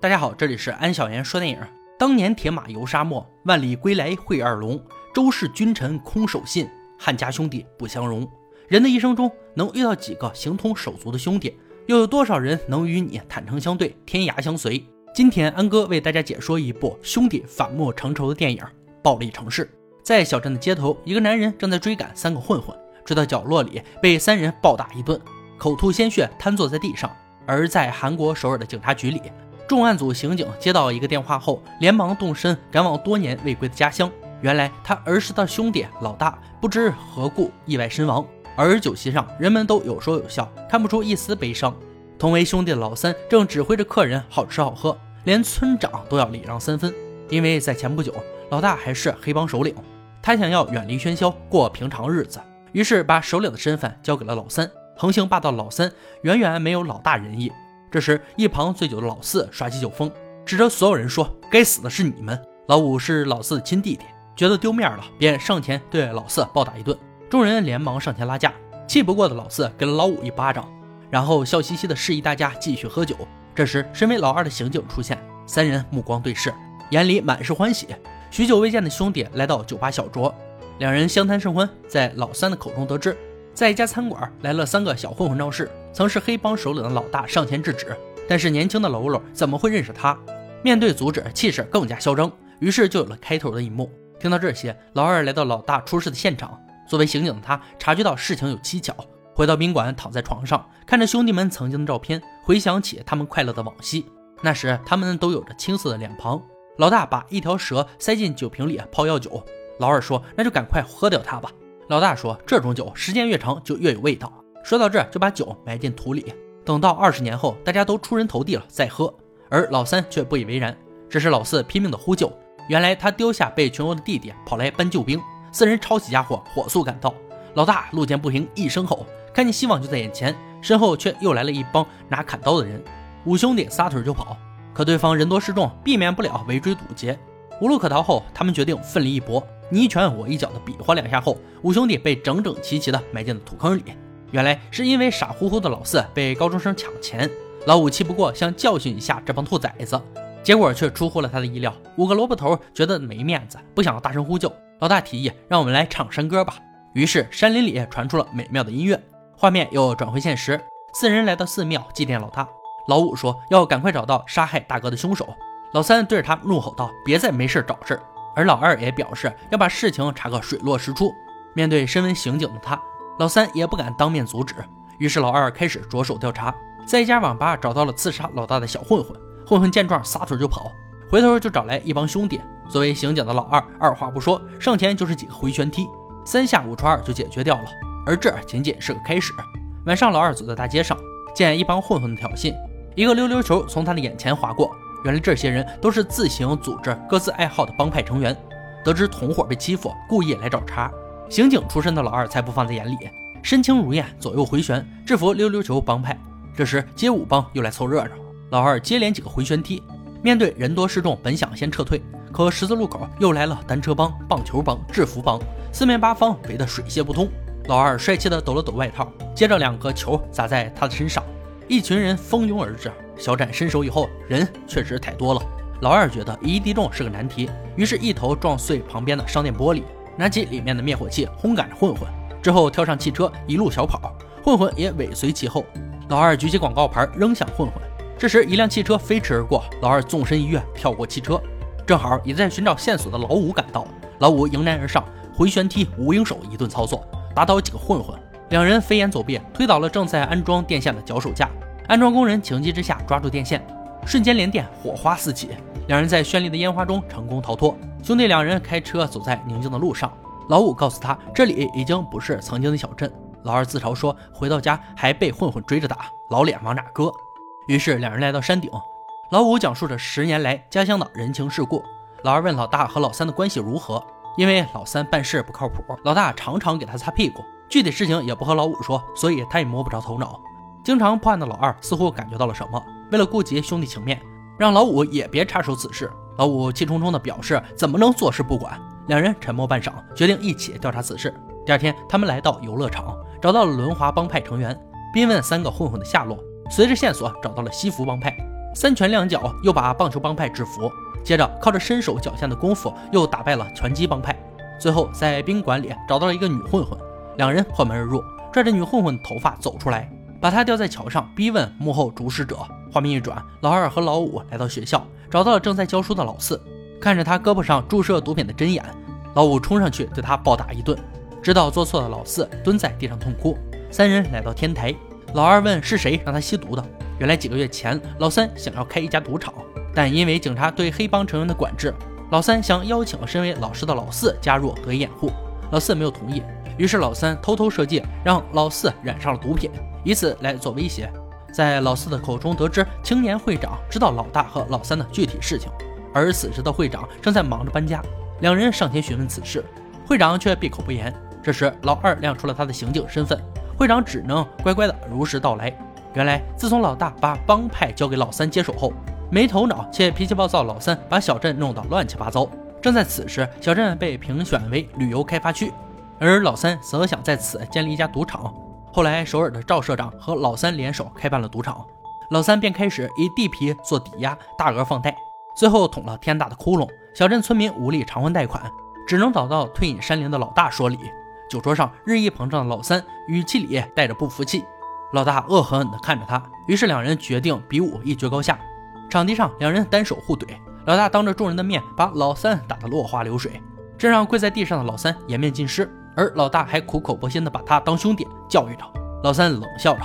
大家好，这里是安小言说电影。当年铁马游沙漠，万里归来会二龙。周氏君臣空守信，汉家兄弟不相容。人的一生中能遇到几个形同手足的兄弟？又有多少人能与你坦诚相对，天涯相随？今天安哥为大家解说一部兄弟反目成仇的电影《暴力城市》。在小镇的街头，一个男人正在追赶三个混混，追到角落里被三人暴打一顿，口吐鲜血，瘫坐在地上。而在韩国首尔的警察局里。重案组刑警接到一个电话后，连忙动身赶往多年未归的家乡。原来他儿时的兄弟老大不知何故意外身亡，而酒席上人们都有说有笑，看不出一丝悲伤。同为兄弟的老三正指挥着客人好吃好喝，连村长都要礼让三分。因为在前不久，老大还是黑帮首领，他想要远离喧嚣，过平常日子，于是把首领的身份交给了老三。横行霸道的老三远远没有老大仁义。这时，一旁醉酒的老四耍起酒疯，指着所有人说：“该死的是你们！”老五是老四的亲弟弟，觉得丢面了，便上前对老四暴打一顿。众人连忙上前拉架，气不过的老四给了老五一巴掌，然后笑嘻嘻的示意大家继续喝酒。这时，身为老二的刑警出现，三人目光对视，眼里满是欢喜。许久未见的兄弟来到酒吧小酌，两人相谈甚欢，在老三的口中得知。在一家餐馆来了三个小混混闹事，曾是黑帮首领的老大上前制止，但是年轻的喽喽怎么会认识他？面对阻止，气势更加嚣张，于是就有了开头的一幕。听到这些，老二来到老大出事的现场，作为刑警的他察觉到事情有蹊跷，回到宾馆躺在床上，看着兄弟们曾经的照片，回想起他们快乐的往昔。那时他们都有着青涩的脸庞。老大把一条蛇塞进酒瓶里泡药酒，老二说：“那就赶快喝掉它吧。”老大说：“这种酒时间越长就越有味道。”说到这，就把酒埋进土里，等到二十年后大家都出人头地了再喝。而老三却不以为然。这时老四拼命的呼救，原来他丢下被群殴的弟弟，跑来搬救兵。四人抄起家伙，火速赶到。老大路见不平，一声吼，看见希望就在眼前，身后却又来了一帮拿砍刀的人。五兄弟撒腿就跑，可对方人多势众，避免不了围追堵截。无路可逃后，他们决定奋力一搏。你一拳我一脚的比划两下后，五兄弟被整整齐齐的埋进了土坑里。原来是因为傻乎乎的老四被高中生抢钱，老五气不过想教训一下这帮兔崽子，结果却出乎了他的意料。五个萝卜头觉得没面子，不想大声呼救。老大提议让我们来唱山歌吧。于是山林里传出了美妙的音乐，画面又转回现实。四人来到寺庙祭奠老大。老五说要赶快找到杀害大哥的凶手。老三对着他怒吼道：“别再没事找事儿。”而老二也表示要把事情查个水落石出。面对身为刑警的他，老三也不敢当面阻止。于是老二开始着手调查，在一家网吧找到了刺杀老大的小混混。混混见状撒腿就跑，回头就找来一帮兄弟。作为刑警的老二，二话不说上前就是几个回旋踢，三下五除二就解决掉了。而这仅仅是个开始。晚上，老二走在大街上，见一帮混混的挑衅，一个溜溜球从他的眼前划过。原来这些人都是自行组织、各自爱好的帮派成员。得知同伙被欺负，故意来找茬。刑警出身的老二才不放在眼里，身轻如燕，左右回旋，制服溜溜球帮派。这时街舞帮又来凑热闹，老二接连几个回旋踢。面对人多势众，本想先撤退，可十字路口又来了单车帮、棒球帮、制服帮，四面八方围得水泄不通。老二帅气的抖了抖外套，接着两个球砸在他的身上，一群人蜂拥而至。小展伸手以后，人确实太多了。老二觉得一击中是个难题，于是一头撞碎旁边的商店玻璃，拿起里面的灭火器轰赶着混混，之后跳上汽车一路小跑，混混也尾随其后。老二举起广告牌扔向混混，这时一辆汽车飞驰而过，老二纵身一跃跳过汽车，正好也在寻找线索的老五赶到，老五迎难而上，回旋踢无影手一顿操作，打倒几个混混，两人飞檐走壁推倒了正在安装电线的脚手架。安装工人情急之下抓住电线，瞬间连电，火花四起。两人在绚丽的烟花中成功逃脱。兄弟两人开车走在宁静的路上。老五告诉他，这里已经不是曾经的小镇。老二自嘲说，回到家还被混混追着打，老脸往哪搁？于是两人来到山顶。老五讲述着十年来家乡的人情世故。老二问老大和老三的关系如何，因为老三办事不靠谱，老大常常给他擦屁股，具体事情也不和老五说，所以他也摸不着头脑。经常破案的老二似乎感觉到了什么，为了顾及兄弟情面，让老五也别插手此事。老五气冲冲地表示：“怎么能坐视不管？”两人沉默半晌，决定一起调查此事。第二天，他们来到游乐场，找到了轮滑帮派成员，逼问三个混混的下落。随着线索找到了西服帮派，三拳两脚又把棒球帮派制服，接着靠着身手脚下的功夫又打败了拳击帮派，最后在宾馆里找到了一个女混混，两人破门而入，拽着女混混的头发走出来，把她吊在桥上逼问幕后主使者。画面一转，老二和老五来到学校，找到了正在教书的老四，看着他胳膊上注射毒品的针眼，老五冲上去对他暴打一顿。知道做错的老四蹲在地上痛哭。三人来到天台，老二问是谁让他吸毒的。原来几个月前，老三想要开一家赌场，但因为警察对黑帮成员的管制，老三想邀请身为老师的老四加入得以掩护。老四没有同意，于是老三偷偷设计让老四染上了毒品，以此来做威胁。在老四的口中得知青年会长知道老大和老三的具体事情，而此时的会长正在忙着搬家。两人上前询问此事，会长却闭口不言。这时，老二亮出了他的刑警身份，会长只能乖乖的如实道来。原来，自从老大把帮派交给老三接手后，没头脑且脾气暴躁老三把小镇弄得乱七八糟。正在此时，小镇被评选为旅游开发区，而老三则想在此建立一家赌场。后来，首尔的赵社长和老三联手开办了赌场，老三便开始以地皮做抵押，大额放贷，最后捅了天大的窟窿。小镇村民无力偿还贷款，只能找到退隐山林的老大说理。酒桌上，日益膨胀的老三语气里带着不服气。老大恶狠狠地看着他，于是两人决定比武一决高下。场地上，两人单手互怼，老大当着众人的面把老三打得落花流水，这让跪在地上的老三颜面尽失。而老大还苦口婆心地把他当兄弟教育着。老三冷笑着，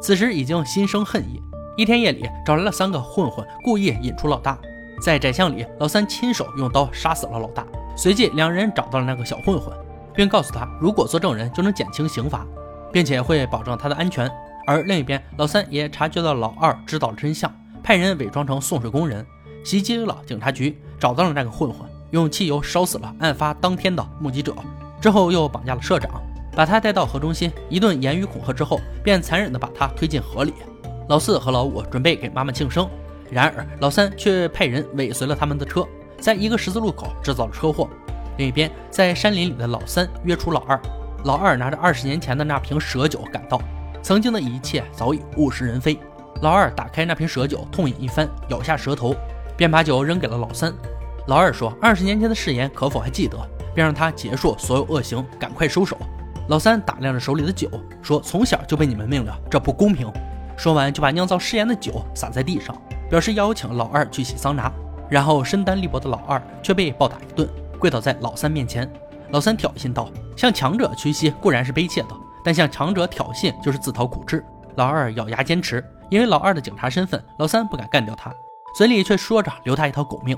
此时已经心生恨意。一天夜里，找来了三个混混，故意引出老大。在窄巷里，老三亲手用刀杀死了老大。随即，两人找到了那个小混混。并告诉他，如果做证人就能减轻刑罚，并且会保证他的安全。而另一边，老三也察觉到老二知道了真相，派人伪装成送水工人，袭击了警察局，找到了那个混混，用汽油烧死了案发当天的目击者，之后又绑架了社长，把他带到河中心，一顿言语恐吓之后，便残忍地把他推进河里。老四和老五准备给妈妈庆生，然而老三却派人尾随了他们的车，在一个十字路口制造了车祸。另一边，在山林里的老三约出老二，老二拿着二十年前的那瓶蛇酒赶到，曾经的一切早已物是人非。老二打开那瓶蛇酒，痛饮一番，咬下蛇头，便把酒扔给了老三。老二说：“二十年前的誓言可否还记得？”便让他结束所有恶行，赶快收手。老三打量着手里的酒，说：“从小就被你们命了，这不公平。”说完就把酿造誓言的酒洒在地上，表示邀请老二去洗桑拿。然后身单力薄的老二却被暴打一顿。跪倒在老三面前，老三挑衅道：“向强者屈膝固然是卑怯的，但向强者挑衅就是自讨苦吃。”老二咬牙坚持，因为老二的警察身份，老三不敢干掉他，嘴里却说着留他一条狗命，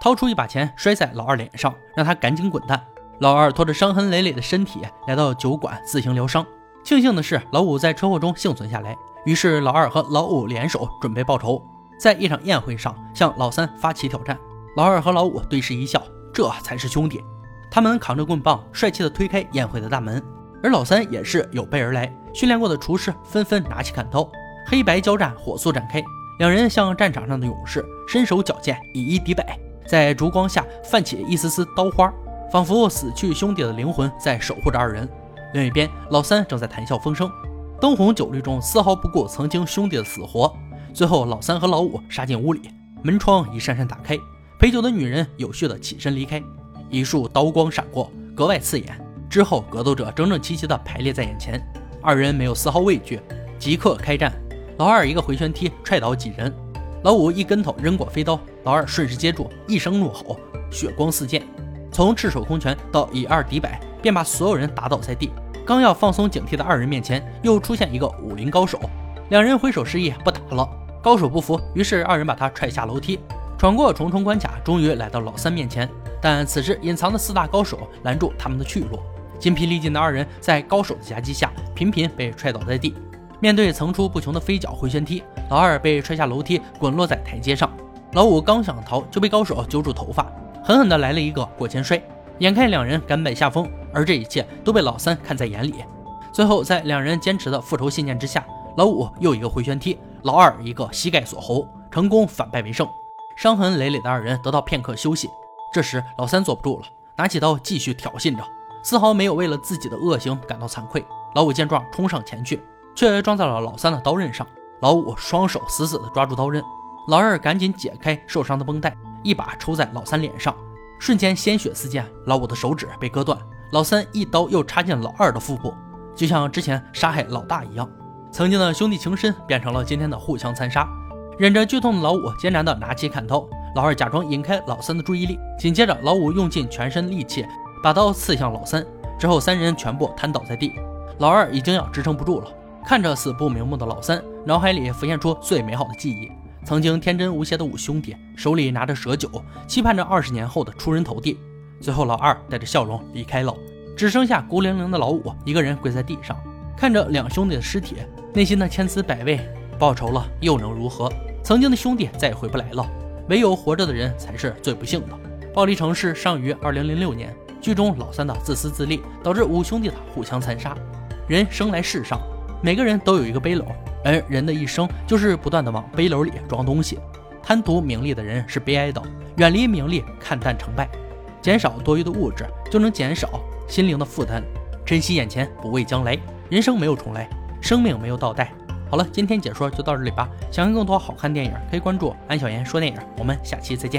掏出一把钱摔在老二脸上，让他赶紧滚蛋。老二拖着伤痕累累的身体来到酒馆自行疗伤。庆幸的是，老五在车祸中幸存下来，于是老二和老五联手准备报仇，在一场宴会上向老三发起挑战。老二和老五对视一笑。这才是兄弟，他们扛着棍棒，帅气的推开宴会的大门。而老三也是有备而来，训练过的厨师纷纷拿起砍刀，黑白交战火速展开。两人像战场上的勇士，身手矫健，以一敌百，在烛光下泛起一丝丝刀花，仿佛死去兄弟的灵魂在守护着二人。另一边，老三正在谈笑风生，灯红酒绿中丝毫不顾曾经兄弟的死活。最后，老三和老五杀进屋里，门窗一扇扇打开。陪酒的女人有序的起身离开，一束刀光闪过，格外刺眼。之后，格斗者整整齐齐的排列在眼前，二人没有丝毫畏惧，即刻开战。老二一个回旋踢踹倒几人，老五一跟头扔过飞刀，老二顺势接住，一声怒吼，血光四溅，从赤手空拳到以二敌百，便把所有人打倒在地。刚要放松警惕的二人面前，又出现一个武林高手，两人挥手示意不打了。高手不服，于是二人把他踹下楼梯。闯过重重关卡，终于来到老三面前。但此时隐藏的四大高手拦住他们的去路。筋疲力尽的二人在高手的夹击下，频频被踹倒在地。面对层出不穷的飞脚回旋踢，老二被踹下楼梯，滚落在台阶上。老五刚想逃，就被高手揪住头发，狠狠地来了一个过肩摔。眼看两人甘拜下风，而这一切都被老三看在眼里。最后，在两人坚持的复仇信念之下，老五又一个回旋踢，老二一个膝盖锁喉，成功反败为胜。伤痕累累的二人得到片刻休息。这时，老三坐不住了，拿起刀继续挑衅着，丝毫没有为了自己的恶行感到惭愧。老五见状，冲上前去，却撞在了老三的刀刃上。老五双手死死地抓住刀刃，老二赶紧解开受伤的绷带，一把抽在老三脸上，瞬间鲜血四溅，老五的手指被割断，老三一刀又插进老二的腹部，就像之前杀害老大一样。曾经的兄弟情深变成了今天的互相残杀。忍着剧痛的老五艰难地拿起砍刀，老二假装引开老三的注意力，紧接着老五用尽全身力气把刀刺向老三，之后三人全部瘫倒在地。老二已经要支撑不住了，看着死不瞑目的老三，脑海里浮现出最美好的记忆。曾经天真无邪的五兄弟，手里拿着蛇酒，期盼着二十年后的出人头地。最后，老二带着笑容离开了，只剩下孤零零的老五一个人跪在地上，看着两兄弟的尸体，内心的千滋百味。报仇了又能如何？曾经的兄弟再也回不来了，唯有活着的人才是最不幸的。暴力城市上于二零零六年，剧中老三的自私自利，导致五兄弟的互相残杀。人生来世上，每个人都有一个背篓，而人的一生就是不断的往背篓里装东西。贪图名利的人是悲哀的，远离名利，看淡成败，减少多余的物质，就能减少心灵的负担。珍惜眼前，不畏将来。人生没有重来，生命没有倒带。好了，今天解说就到这里吧。想看更多好看电影，可以关注安小言说电影。我们下期再见。